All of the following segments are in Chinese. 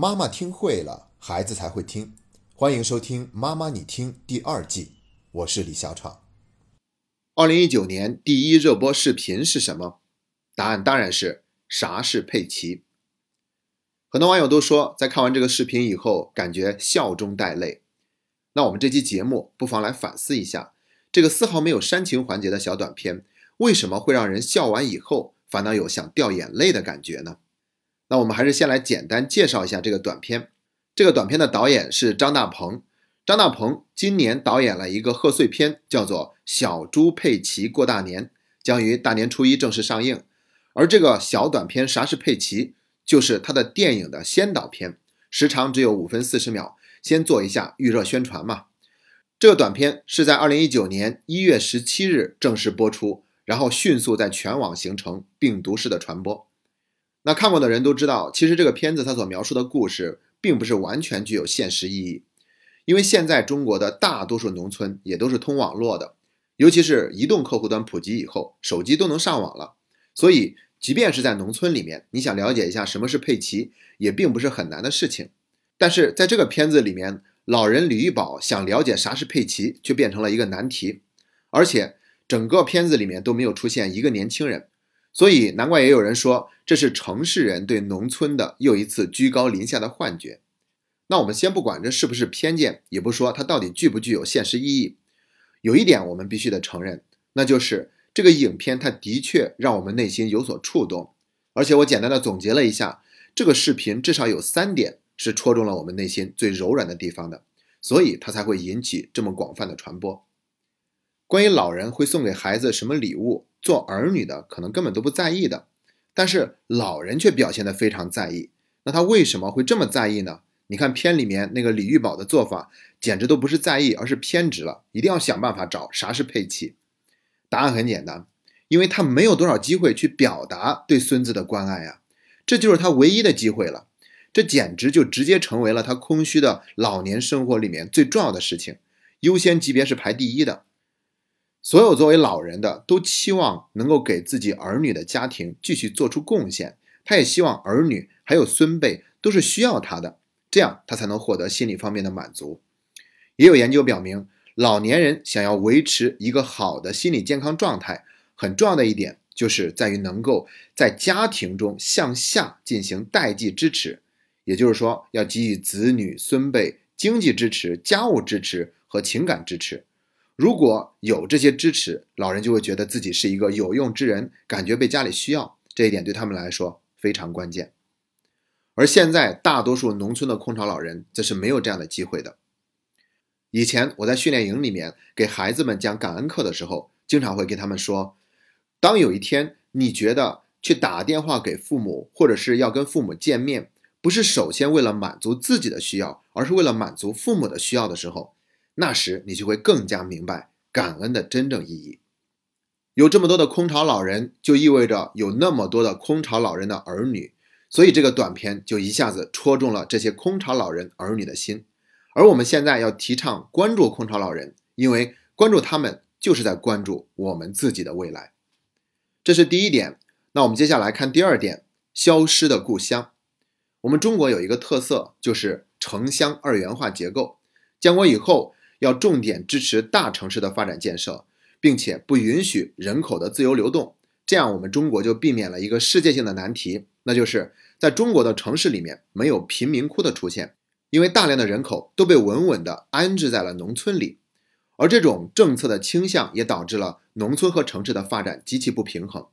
妈妈听会了，孩子才会听。欢迎收听《妈妈你听》第二季，我是李小闯。二零一九年第一热播视频是什么？答案当然是啥是佩奇。很多网友都说，在看完这个视频以后，感觉笑中带泪。那我们这期节目不妨来反思一下，这个丝毫没有煽情环节的小短片，为什么会让人笑完以后反倒有想掉眼泪的感觉呢？那我们还是先来简单介绍一下这个短片。这个短片的导演是张大鹏。张大鹏今年导演了一个贺岁片，叫做《小猪佩奇过大年》，将于大年初一正式上映。而这个小短片啥是佩奇？就是他的电影的先导片，时长只有五分四十秒，先做一下预热宣传嘛。这个短片是在二零一九年一月十七日正式播出，然后迅速在全网形成病毒式的传播。那看过的人都知道，其实这个片子它所描述的故事并不是完全具有现实意义，因为现在中国的大多数农村也都是通网络的，尤其是移动客户端普及以后，手机都能上网了，所以。即便是在农村里面，你想了解一下什么是佩奇，也并不是很难的事情。但是在这个片子里面，老人李玉宝想了解啥是佩奇，却变成了一个难题。而且整个片子里面都没有出现一个年轻人，所以难怪也有人说这是城市人对农村的又一次居高临下的幻觉。那我们先不管这是不是偏见，也不说它到底具不具有现实意义。有一点我们必须得承认，那就是。这个影片它的确让我们内心有所触动，而且我简单的总结了一下，这个视频至少有三点是戳中了我们内心最柔软的地方的，所以它才会引起这么广泛的传播。关于老人会送给孩子什么礼物，做儿女的可能根本都不在意的，但是老人却表现得非常在意。那他为什么会这么在意呢？你看片里面那个李玉宝的做法，简直都不是在意，而是偏执了，一定要想办法找啥是佩奇。答案很简单，因为他没有多少机会去表达对孙子的关爱啊，这就是他唯一的机会了。这简直就直接成为了他空虚的老年生活里面最重要的事情，优先级别是排第一的。所有作为老人的都期望能够给自己儿女的家庭继续做出贡献，他也希望儿女还有孙辈都是需要他的，这样他才能获得心理方面的满足。也有研究表明。老年人想要维持一个好的心理健康状态，很重要的一点就是在于能够在家庭中向下进行代际支持，也就是说，要给予子女孙辈经济支持、家务支持和情感支持。如果有这些支持，老人就会觉得自己是一个有用之人，感觉被家里需要，这一点对他们来说非常关键。而现在，大多数农村的空巢老人则是没有这样的机会的。以前我在训练营里面给孩子们讲感恩课的时候，经常会跟他们说：当有一天你觉得去打电话给父母，或者是要跟父母见面，不是首先为了满足自己的需要，而是为了满足父母的需要的时候，那时你就会更加明白感恩的真正意义。有这么多的空巢老人，就意味着有那么多的空巢老人的儿女，所以这个短片就一下子戳中了这些空巢老人儿女的心。而我们现在要提倡关注空巢老人，因为关注他们就是在关注我们自己的未来。这是第一点。那我们接下来看第二点：消失的故乡。我们中国有一个特色，就是城乡二元化结构。建国以后，要重点支持大城市的发展建设，并且不允许人口的自由流动。这样，我们中国就避免了一个世界性的难题，那就是在中国的城市里面没有贫民窟的出现。因为大量的人口都被稳稳地安置在了农村里，而这种政策的倾向也导致了农村和城市的发展极其不平衡。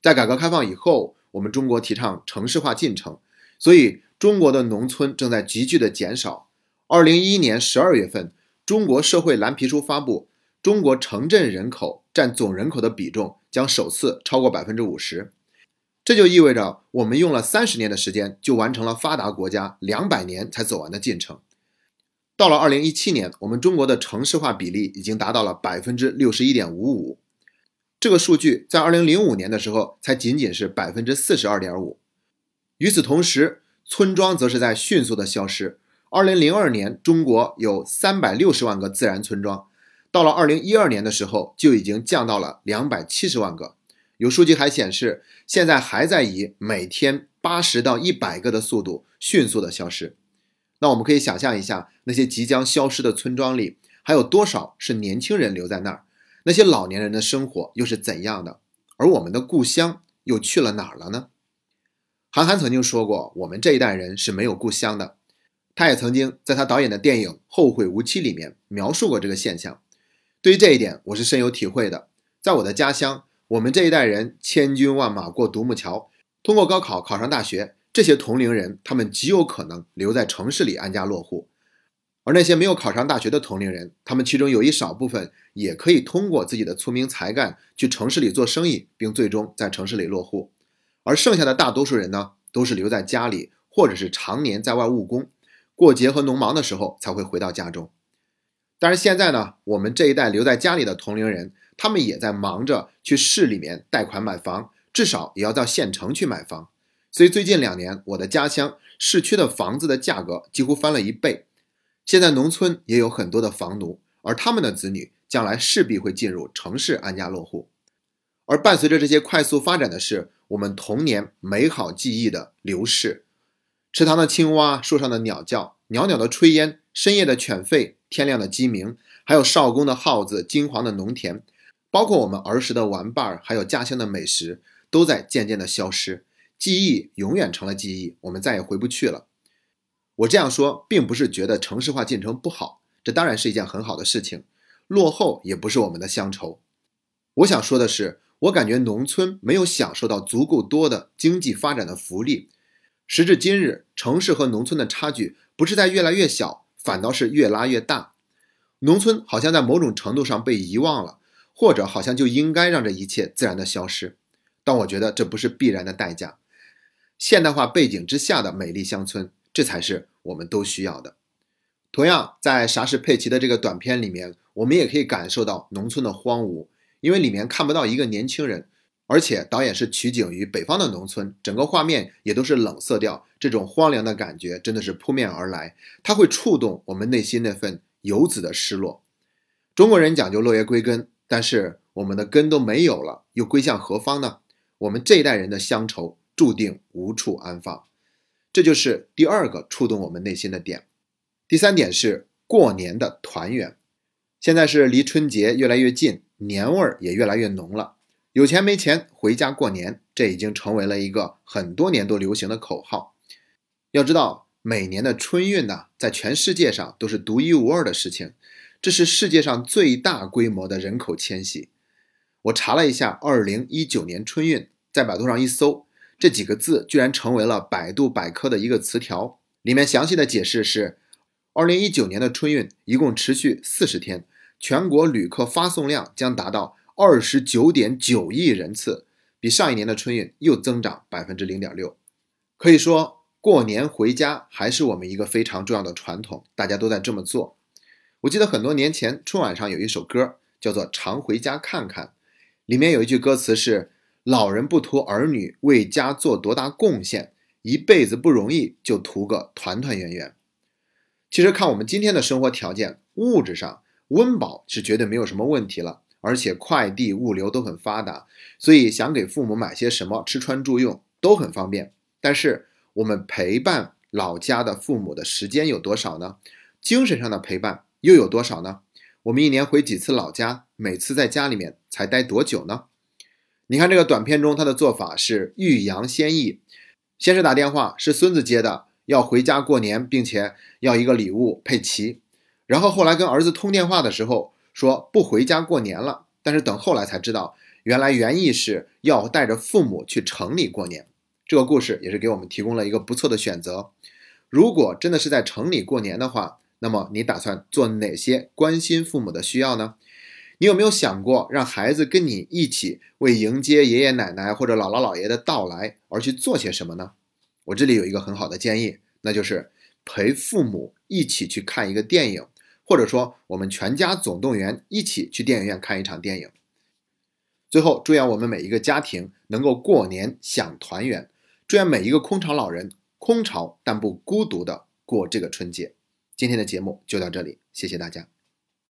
在改革开放以后，我们中国提倡城市化进程，所以中国的农村正在急剧的减少。二零一一年十二月份，中国社会蓝皮书发布，中国城镇人口占总人口的比重将首次超过百分之五十。这就意味着我们用了三十年的时间，就完成了发达国家两百年才走完的进程。到了二零一七年，我们中国的城市化比例已经达到了百分之六十一点五五，这个数据在二零零五年的时候才仅仅是百分之四十二点五。与此同时，村庄则是在迅速的消失。二零零二年，中国有三百六十万个自然村庄，到了二零一二年的时候，就已经降到了两百七十万个。有数据还显示，现在还在以每天八十到一百个的速度迅速的消失。那我们可以想象一下，那些即将消失的村庄里，还有多少是年轻人留在那儿？那些老年人的生活又是怎样的？而我们的故乡又去了哪儿了呢？韩寒曾经说过，我们这一代人是没有故乡的。他也曾经在他导演的电影《后会无期》里面描述过这个现象。对于这一点，我是深有体会的。在我的家乡，我们这一代人千军万马过独木桥，通过高考考上大学。这些同龄人，他们极有可能留在城市里安家落户，而那些没有考上大学的同龄人，他们其中有一少部分也可以通过自己的聪明才干去城市里做生意，并最终在城市里落户。而剩下的大多数人呢，都是留在家里，或者是常年在外务工，过节和农忙的时候才会回到家中。但是现在呢，我们这一代留在家里的同龄人，他们也在忙着去市里面贷款买房，至少也要到县城去买房。所以最近两年，我的家乡市区的房子的价格几乎翻了一倍。现在农村也有很多的房奴，而他们的子女将来势必会进入城市安家落户。而伴随着这些快速发展的是我们童年美好记忆的流逝。池塘的青蛙，树上的鸟叫，袅袅的炊烟，深夜的犬吠，天亮的鸡鸣，还有少公的号子，金黄的农田，包括我们儿时的玩伴儿，还有家乡的美食，都在渐渐的消失。记忆永远成了记忆，我们再也回不去了。我这样说，并不是觉得城市化进程不好，这当然是一件很好的事情。落后也不是我们的乡愁。我想说的是，我感觉农村没有享受到足够多的经济发展的福利。时至今日，城市和农村的差距不是在越来越小，反倒是越拉越大。农村好像在某种程度上被遗忘了，或者好像就应该让这一切自然的消失。但我觉得这不是必然的代价。现代化背景之下的美丽乡村，这才是我们都需要的。同样，在《啥是佩奇》的这个短片里面，我们也可以感受到农村的荒芜，因为里面看不到一个年轻人，而且导演是取景于北方的农村，整个画面也都是冷色调，这种荒凉的感觉真的是扑面而来，它会触动我们内心那份游子的失落。中国人讲究落叶归根，但是我们的根都没有了，又归向何方呢？我们这一代人的乡愁。注定无处安放，这就是第二个触动我们内心的点。第三点是过年的团圆。现在是离春节越来越近，年味儿也越来越浓了。有钱没钱回家过年，这已经成为了一个很多年都流行的口号。要知道，每年的春运呢，在全世界上都是独一无二的事情。这是世界上最大规模的人口迁徙。我查了一下，二零一九年春运，在百度上一搜。这几个字居然成为了百度百科的一个词条，里面详细的解释是：二零一九年的春运一共持续四十天，全国旅客发送量将达到二十九点九亿人次，比上一年的春运又增长百分之零点六。可以说，过年回家还是我们一个非常重要的传统，大家都在这么做。我记得很多年前春晚上有一首歌叫做《常回家看看》，里面有一句歌词是。老人不图儿女为家做多大贡献，一辈子不容易，就图个团团圆圆。其实看我们今天的生活条件，物质上温饱是绝对没有什么问题了，而且快递物流都很发达，所以想给父母买些什么，吃穿住用都很方便。但是我们陪伴老家的父母的时间有多少呢？精神上的陪伴又有多少呢？我们一年回几次老家？每次在家里面才待多久呢？你看这个短片中，他的做法是欲扬先抑，先是打电话，是孙子接的，要回家过年，并且要一个礼物佩奇。然后后来跟儿子通电话的时候说不回家过年了，但是等后来才知道，原来原意是要带着父母去城里过年。这个故事也是给我们提供了一个不错的选择。如果真的是在城里过年的话，那么你打算做哪些关心父母的需要呢？你有没有想过让孩子跟你一起为迎接爷爷奶奶或者姥姥姥爷的到来而去做些什么呢？我这里有一个很好的建议，那就是陪父母一起去看一个电影，或者说我们全家总动员一起去电影院看一场电影。最后，祝愿我们每一个家庭能够过年享团圆，祝愿每一个空巢老人空巢但不孤独的过这个春节。今天的节目就到这里，谢谢大家。